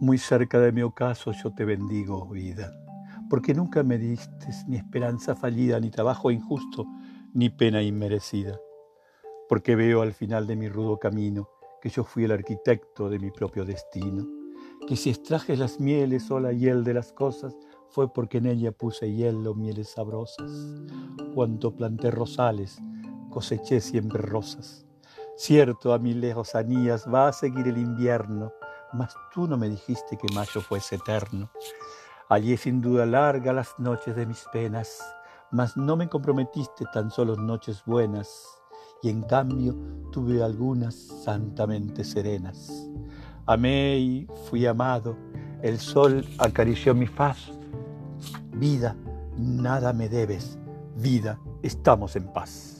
Muy cerca de mi ocaso yo te bendigo, vida, porque nunca me diste ni esperanza fallida, ni trabajo injusto, ni pena inmerecida, porque veo al final de mi rudo camino que yo fui el arquitecto de mi propio destino, que si extraje las mieles o la hiel de las cosas, fue porque en ella puse hielo, mieles sabrosas. Cuanto planté rosales, coseché siempre rosas. Cierto, a mi lejos anías va a seguir el invierno, mas tú no me dijiste que mayo fuese eterno. Allí sin duda larga las noches de mis penas, mas no me comprometiste tan solo noches buenas, y en cambio tuve algunas santamente serenas. Amé y fui amado, el sol acarició mi faz. Vida, nada me debes, vida, estamos en paz.